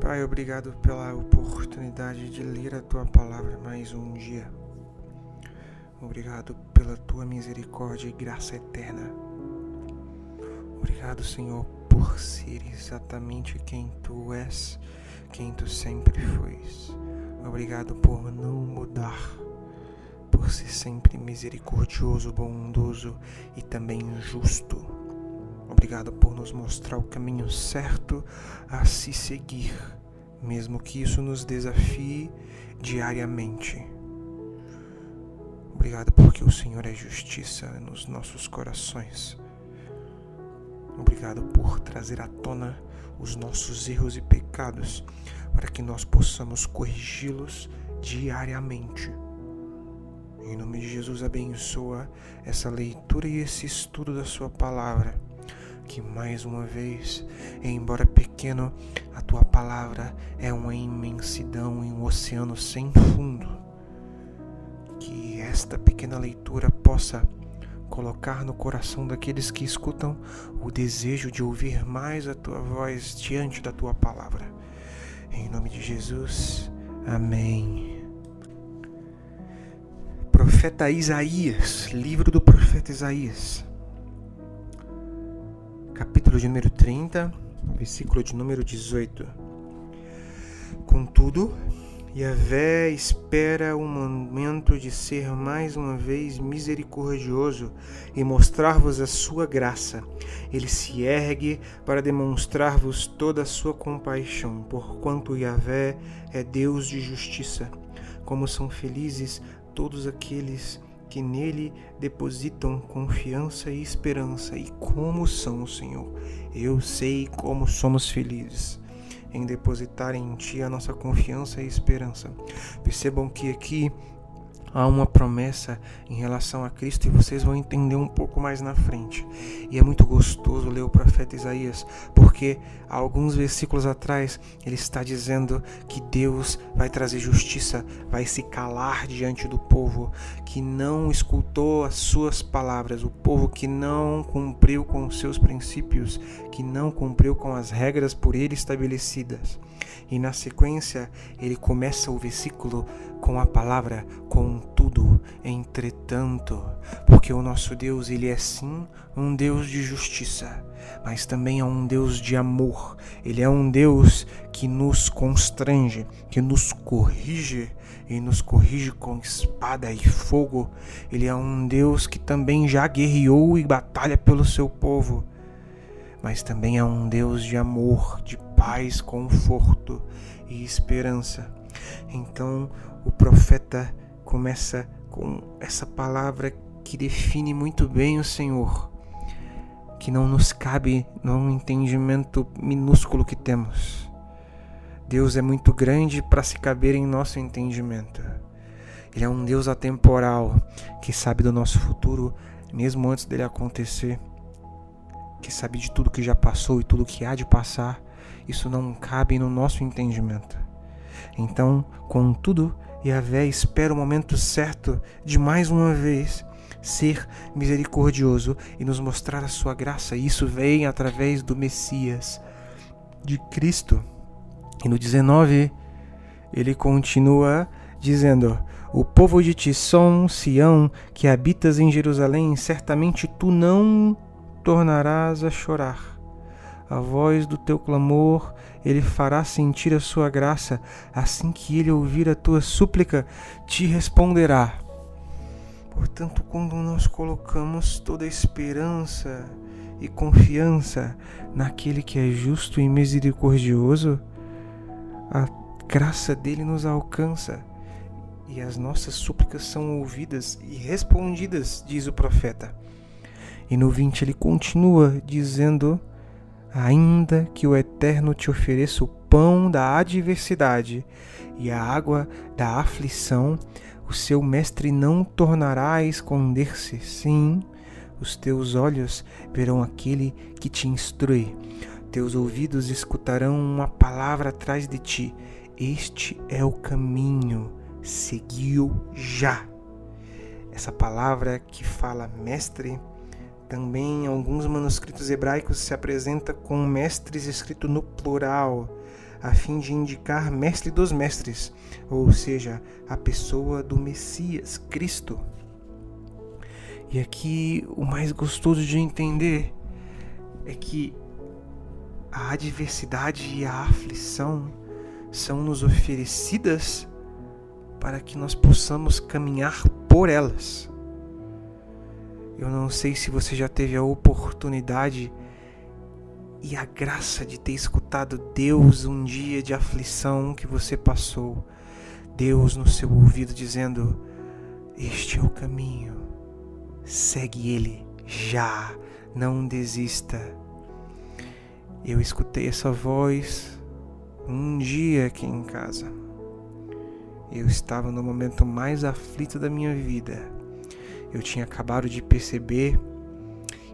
Pai, obrigado pela oportunidade de ler a tua palavra mais um dia. Obrigado pela tua misericórdia e graça eterna. Obrigado, Senhor, por ser exatamente quem tu és, quem tu sempre foste. Obrigado por não mudar, por ser sempre misericordioso, bondoso e também justo. Obrigado por nos mostrar o caminho certo a se seguir, mesmo que isso nos desafie diariamente. Obrigado porque o Senhor é justiça nos nossos corações. Obrigado por trazer à tona os nossos erros e pecados, para que nós possamos corrigi-los diariamente. Em nome de Jesus, abençoa essa leitura e esse estudo da Sua palavra que mais uma vez, embora pequeno, a tua palavra é uma imensidão em um oceano sem fundo. Que esta pequena leitura possa colocar no coração daqueles que escutam o desejo de ouvir mais a tua voz diante da tua palavra. Em nome de Jesus, amém. Profeta Isaías, livro do profeta Isaías capítulo de número 30, versículo de número 18. Contudo, Yahvé espera o momento de ser mais uma vez misericordioso e mostrar-vos a sua graça. Ele se ergue para demonstrar-vos toda a sua compaixão, porquanto Yahvé é Deus de justiça. Como são felizes todos aqueles que nele depositam confiança e esperança. E como são, o Senhor? Eu sei como somos felizes em depositar em Ti a nossa confiança e esperança. Percebam que aqui há uma promessa em relação a Cristo e vocês vão entender um pouco mais na frente. E é muito gostoso ler o profeta Isaías, porque há alguns versículos atrás ele está dizendo que Deus vai trazer justiça, vai se calar diante do povo que não escutou as suas palavras, o povo que não cumpriu com os seus princípios, que não cumpriu com as regras por ele estabelecidas. E na sequência, ele começa o versículo com a palavra contudo, entretanto, porque o nosso Deus, ele é sim um Deus de justiça, mas também é um Deus de amor. Ele é um Deus que nos constrange, que nos corrige e nos corrige com espada e fogo. Ele é um Deus que também já guerreou e batalha pelo seu povo mas também é um Deus de amor, de paz, conforto e esperança. Então o profeta começa com essa palavra que define muito bem o Senhor, que não nos cabe num entendimento minúsculo que temos. Deus é muito grande para se caber em nosso entendimento. Ele é um Deus atemporal que sabe do nosso futuro mesmo antes dele acontecer que sabe de tudo que já passou e tudo que há de passar, isso não cabe no nosso entendimento. Então, contudo, Yahvé espera o momento certo de mais uma vez ser misericordioso e nos mostrar a sua graça. E isso vem através do Messias, de Cristo. E no 19, ele continua dizendo: O povo de Tisson, Sião, que habitas em Jerusalém, certamente tu não tornarás a chorar. A voz do teu clamor ele fará sentir a sua graça, assim que ele ouvir a tua súplica, te responderá. Portanto, quando nós colocamos toda a esperança e confiança naquele que é justo e misericordioso, a graça dele nos alcança e as nossas súplicas são ouvidas e respondidas, diz o profeta. E no 20 ele continua dizendo: Ainda que o Eterno te ofereça o pão da adversidade e a água da aflição, o seu mestre não tornará a esconder-se. Sim, os teus olhos verão aquele que te instrui. Teus ouvidos escutarão uma palavra atrás de ti. Este é o caminho, seguiu já. Essa palavra que fala mestre Também em alguns manuscritos hebraicos se apresenta com mestres escrito no plural, a fim de indicar mestre dos mestres, ou seja, a pessoa do Messias, Cristo. E aqui o mais gostoso de entender é que a adversidade e a aflição são nos oferecidas para que nós possamos caminhar por elas. Eu não sei se você já teve a oportunidade e a graça de ter escutado Deus um dia de aflição que você passou. Deus no seu ouvido dizendo: Este é o caminho, segue ele já, não desista. Eu escutei essa voz um dia aqui em casa. Eu estava no momento mais aflito da minha vida eu tinha acabado de perceber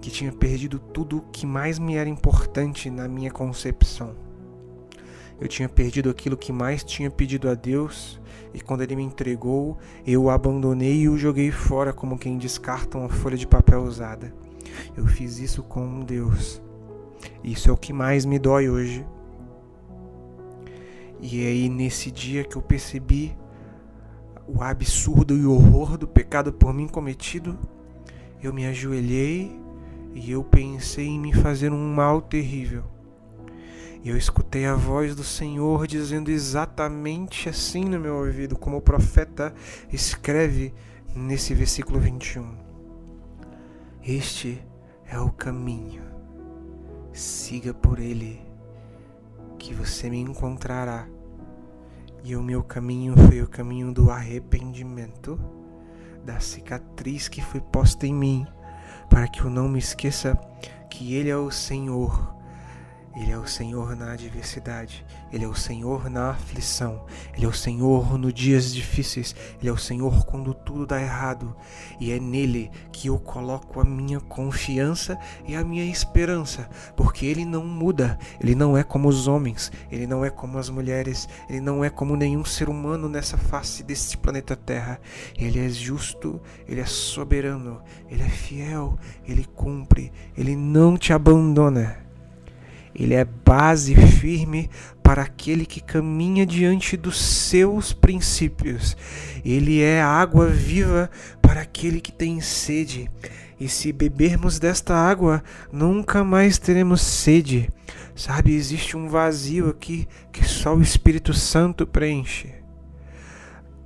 que tinha perdido tudo o que mais me era importante na minha concepção. Eu tinha perdido aquilo que mais tinha pedido a Deus, e quando Ele me entregou, eu o abandonei e o joguei fora como quem descarta uma folha de papel usada. Eu fiz isso com Deus. Isso é o que mais me dói hoje. E é aí, nesse dia que eu percebi o absurdo e o horror do pecado por mim cometido, eu me ajoelhei e eu pensei em me fazer um mal terrível. E eu escutei a voz do Senhor dizendo exatamente assim no meu ouvido, como o profeta escreve nesse versículo 21. Este é o caminho, siga por ele, que você me encontrará e o meu caminho foi o caminho do arrependimento, da cicatriz que foi posta em mim, para que eu não me esqueça que Ele é o Senhor ele é o Senhor na adversidade, Ele é o Senhor na aflição, Ele é o Senhor nos dias difíceis, Ele é o Senhor quando tudo dá errado, e é nele que eu coloco a minha confiança e a minha esperança, porque Ele não muda, Ele não é como os homens, Ele não é como as mulheres, Ele não é como nenhum ser humano nessa face deste planeta Terra. Ele é justo, Ele é soberano, Ele é fiel, Ele cumpre, Ele não te abandona. Ele é base firme para aquele que caminha diante dos seus princípios. Ele é água viva para aquele que tem sede. E se bebermos desta água, nunca mais teremos sede. Sabe, existe um vazio aqui que só o Espírito Santo preenche.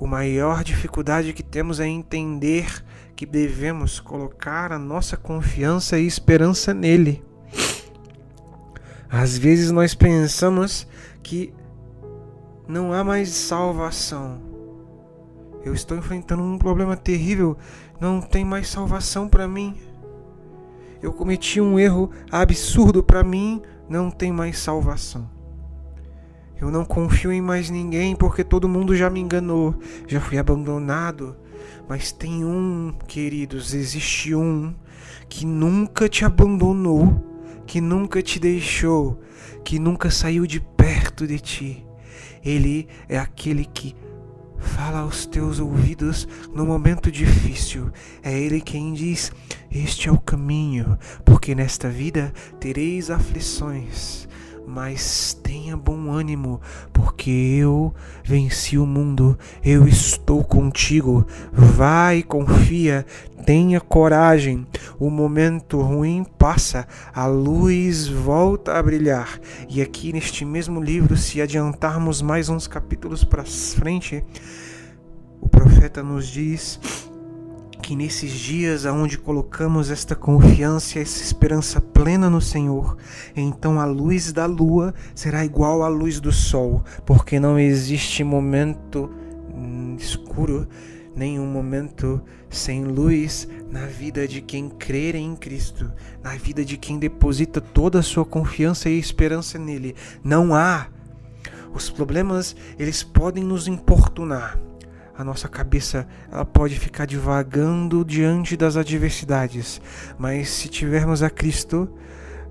A maior dificuldade que temos é entender que devemos colocar a nossa confiança e esperança nele. Às vezes nós pensamos que não há mais salvação. Eu estou enfrentando um problema terrível, não tem mais salvação para mim. Eu cometi um erro absurdo para mim, não tem mais salvação. Eu não confio em mais ninguém porque todo mundo já me enganou, já fui abandonado. Mas tem um, queridos, existe um que nunca te abandonou que nunca te deixou, que nunca saiu de perto de ti. Ele é aquele que fala aos teus ouvidos no momento difícil. É Ele quem diz: Este é o caminho, porque nesta vida tereis aflições mas tenha bom ânimo, porque eu venci o mundo, eu estou contigo. Vai, confia, tenha coragem. O momento ruim passa, a luz volta a brilhar. E aqui neste mesmo livro, se adiantarmos mais uns capítulos para frente, o profeta nos diz que nesses dias aonde colocamos esta confiança e essa esperança plena no Senhor, então a luz da lua será igual à luz do sol, porque não existe momento hum, escuro, nenhum momento sem luz na vida de quem crer em Cristo, na vida de quem deposita toda a sua confiança e esperança nele. Não há. Os problemas, eles podem nos importunar, a nossa cabeça ela pode ficar divagando diante das adversidades, mas se tivermos a Cristo,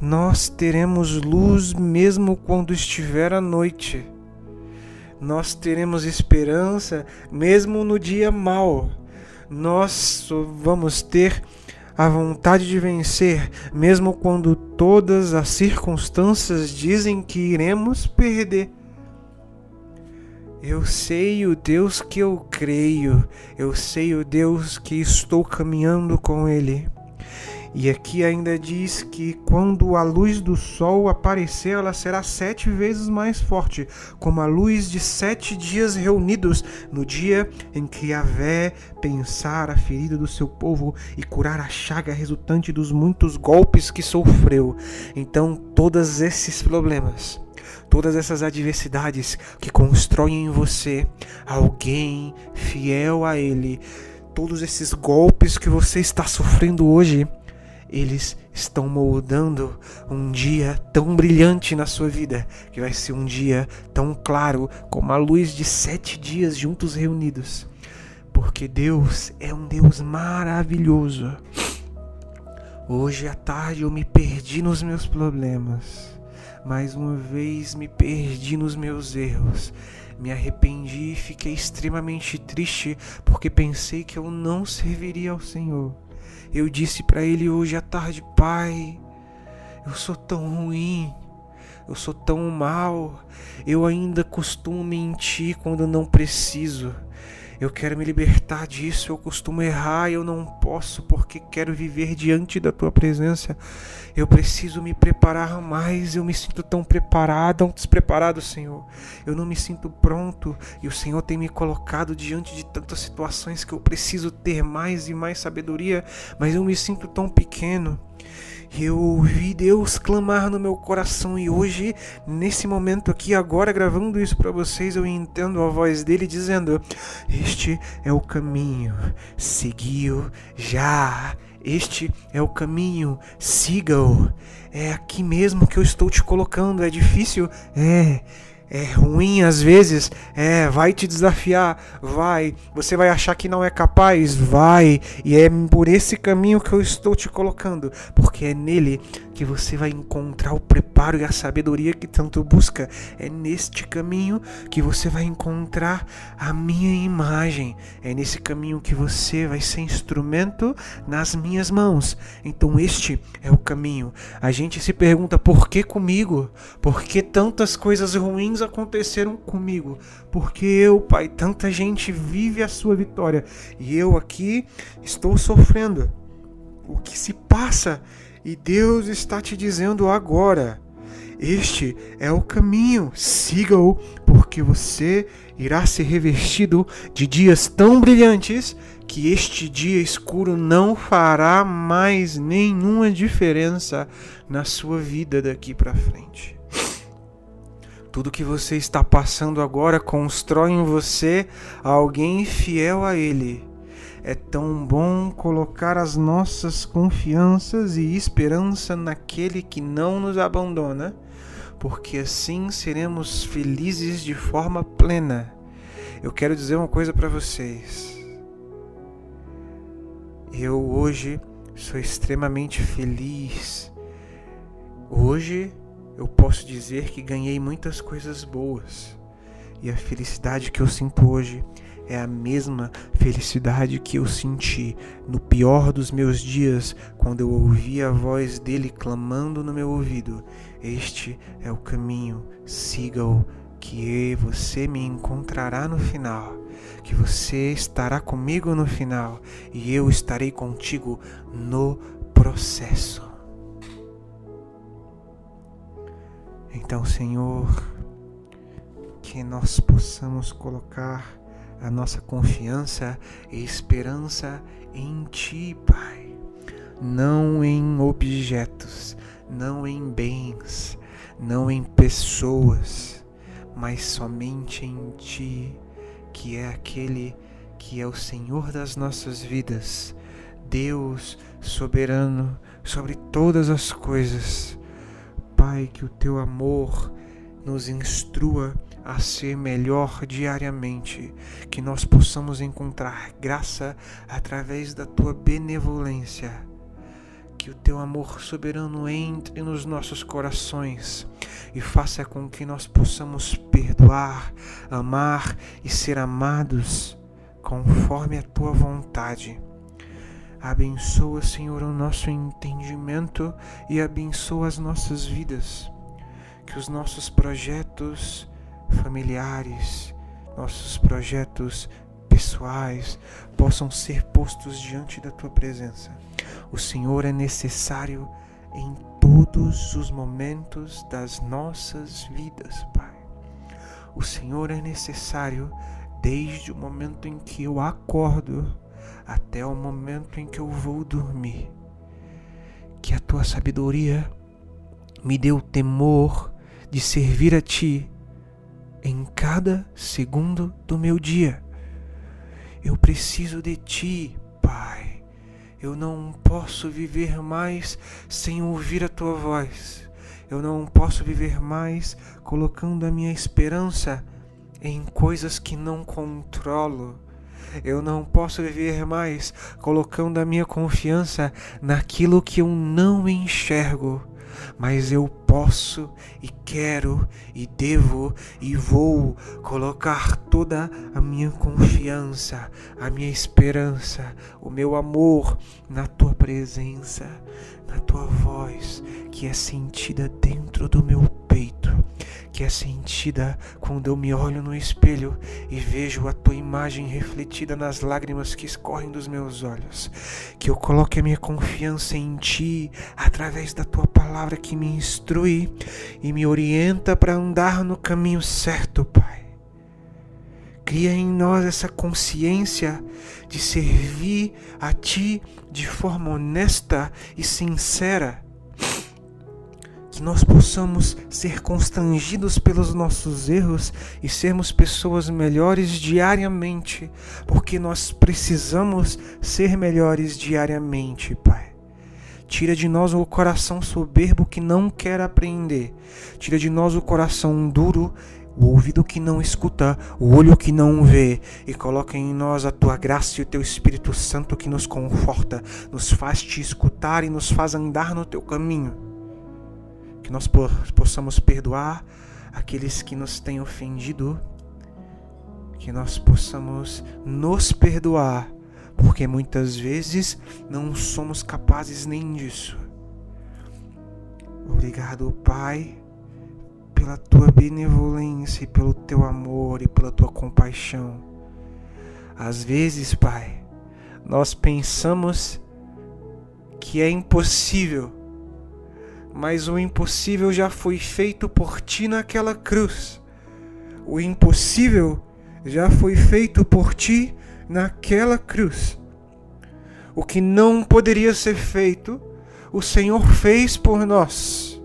nós teremos luz mesmo quando estiver à noite. Nós teremos esperança mesmo no dia mau. Nós vamos ter a vontade de vencer, mesmo quando todas as circunstâncias dizem que iremos perder. Eu sei o Deus que eu creio, eu sei o Deus que estou caminhando com Ele. E aqui ainda diz que quando a luz do sol aparecer, ela será sete vezes mais forte, como a luz de sete dias reunidos, no dia em que Yahvé pensar a ferida do seu povo e curar a chaga resultante dos muitos golpes que sofreu. Então, todos esses problemas todas essas adversidades que constroem em você alguém fiel a Ele, todos esses golpes que você está sofrendo hoje, eles estão moldando um dia tão brilhante na sua vida, que vai ser um dia tão claro como a luz de sete dias juntos reunidos. Porque Deus é um Deus maravilhoso. Hoje à tarde eu me perdi nos meus problemas. Mais uma vez me perdi nos meus erros. Me arrependi e fiquei extremamente triste porque pensei que eu não serviria ao Senhor. Eu disse para ele hoje à tarde, Pai, eu sou tão ruim, eu sou tão mal, eu ainda costumo mentir quando não preciso. Eu quero me libertar disso, eu costumo errar eu não posso porque quero viver diante da tua presença. Eu preciso me preparar mais, eu me sinto tão preparado, tão despreparado, Senhor. Eu não me sinto pronto e o Senhor tem me colocado diante de tantas situações que eu preciso ter mais e mais sabedoria, mas eu me sinto tão pequeno. Eu ouvi Deus clamar no meu coração e hoje, nesse momento aqui, agora gravando isso para vocês, eu entendo a voz dele dizendo: Este é o caminho, seguiu já. Este é o caminho, siga-o. É aqui mesmo que eu estou te colocando. É difícil? É é ruim às vezes, é, vai te desafiar, vai, você vai achar que não é capaz, vai, e é por esse caminho que eu estou te colocando, porque é nele que você vai encontrar o preparo e a sabedoria que tanto busca. É neste caminho que você vai encontrar a minha imagem. É nesse caminho que você vai ser instrumento nas minhas mãos. Então este é o caminho. A gente se pergunta por que comigo? Por que tantas coisas ruins aconteceram comigo? Porque eu, Pai, tanta gente vive a sua vitória e eu aqui estou sofrendo. O que se passa e Deus está te dizendo agora: este é o caminho, siga-o, porque você irá ser revestido de dias tão brilhantes que este dia escuro não fará mais nenhuma diferença na sua vida daqui para frente. Tudo que você está passando agora constrói em você alguém fiel a Ele é tão bom colocar as nossas confianças e esperança naquele que não nos abandona, porque assim seremos felizes de forma plena. Eu quero dizer uma coisa para vocês. Eu hoje sou extremamente feliz. Hoje eu posso dizer que ganhei muitas coisas boas. E a felicidade que eu sinto hoje é a mesma felicidade que eu senti no pior dos meus dias, quando eu ouvi a voz dele clamando no meu ouvido: Este é o caminho, siga-o, que você me encontrará no final, que você estará comigo no final e eu estarei contigo no processo. Então, Senhor, que nós possamos colocar a nossa confiança e esperança em Ti, Pai. Não em objetos, não em bens, não em pessoas, mas somente em Ti, que é aquele que é o Senhor das nossas vidas, Deus soberano sobre todas as coisas. Pai, que o Teu amor nos instrua a ser melhor diariamente, que nós possamos encontrar graça através da tua benevolência. Que o teu amor soberano entre nos nossos corações e faça com que nós possamos perdoar, amar e ser amados conforme a tua vontade. Abençoa, Senhor, o nosso entendimento e abençoa as nossas vidas. Que os nossos projetos familiares, nossos projetos pessoais possam ser postos diante da tua presença. O Senhor é necessário em todos os momentos das nossas vidas, Pai. O Senhor é necessário desde o momento em que eu acordo até o momento em que eu vou dormir. Que a tua sabedoria me dê o temor de servir a ti em cada segundo do meu dia. Eu preciso de ti, Pai. Eu não posso viver mais sem ouvir a tua voz. Eu não posso viver mais colocando a minha esperança em coisas que não controlo. Eu não posso viver mais colocando a minha confiança naquilo que eu não enxergo mas eu posso e quero e devo e vou colocar toda a minha confiança, a minha esperança, o meu amor na tua presença, na tua voz que é sentida dentro do meu que é sentida quando eu me olho no espelho e vejo a tua imagem refletida nas lágrimas que escorrem dos meus olhos. Que eu coloque a minha confiança em ti através da tua palavra que me instrui e me orienta para andar no caminho certo, Pai. Cria em nós essa consciência de servir a Ti de forma honesta e sincera nós possamos ser constrangidos pelos nossos erros e sermos pessoas melhores diariamente, porque nós precisamos ser melhores diariamente, Pai. Tira de nós o coração soberbo que não quer aprender. Tira de nós o coração duro, o ouvido que não escuta, o olho que não vê, e coloca em nós a tua graça e o teu Espírito Santo que nos conforta, nos faz te escutar e nos faz andar no teu caminho que nós possamos perdoar aqueles que nos têm ofendido, que nós possamos nos perdoar, porque muitas vezes não somos capazes nem disso. Obrigado, Pai, pela tua benevolência, e pelo teu amor e pela tua compaixão. Às vezes, Pai, nós pensamos que é impossível mas o impossível já foi feito por ti naquela cruz. O impossível já foi feito por ti naquela cruz. O que não poderia ser feito, o Senhor fez por nós.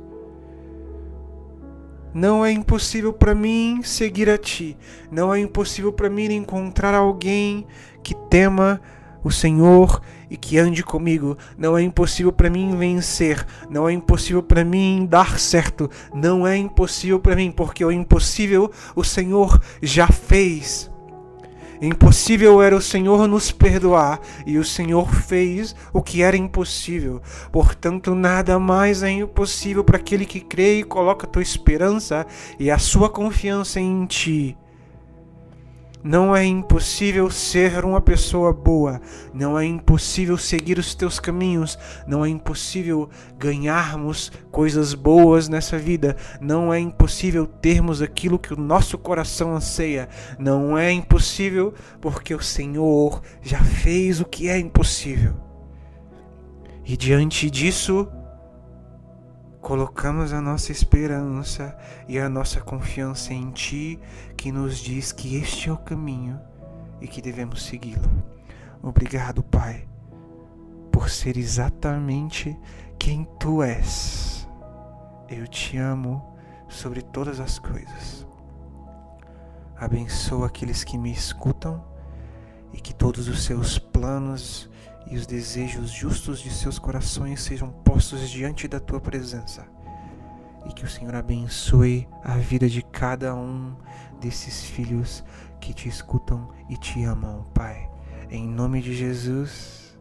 Não é impossível para mim seguir a ti. Não é impossível para mim encontrar alguém que tema o Senhor e que ande comigo. Não é impossível para mim vencer, não é impossível para mim dar certo, não é impossível para mim, porque o impossível o Senhor já fez. Impossível era o Senhor nos perdoar, e o Senhor fez o que era impossível. Portanto, nada mais é impossível para aquele que crê e coloca a tua esperança e a sua confiança em ti. Não é impossível ser uma pessoa boa, não é impossível seguir os teus caminhos, não é impossível ganharmos coisas boas nessa vida, não é impossível termos aquilo que o nosso coração anseia, não é impossível porque o Senhor já fez o que é impossível. E diante disso, colocamos a nossa esperança e a nossa confiança em Ti, que nos diz que este é o caminho e que devemos segui-lo. Obrigado, Pai, por ser exatamente quem Tu és. Eu te amo sobre todas as coisas. Abençoa aqueles que me escutam e que todos os seus planos e os desejos justos de seus corações sejam postos diante da tua presença. E que o Senhor abençoe a vida de cada um desses filhos que te escutam e te amam, Pai. Em nome de Jesus.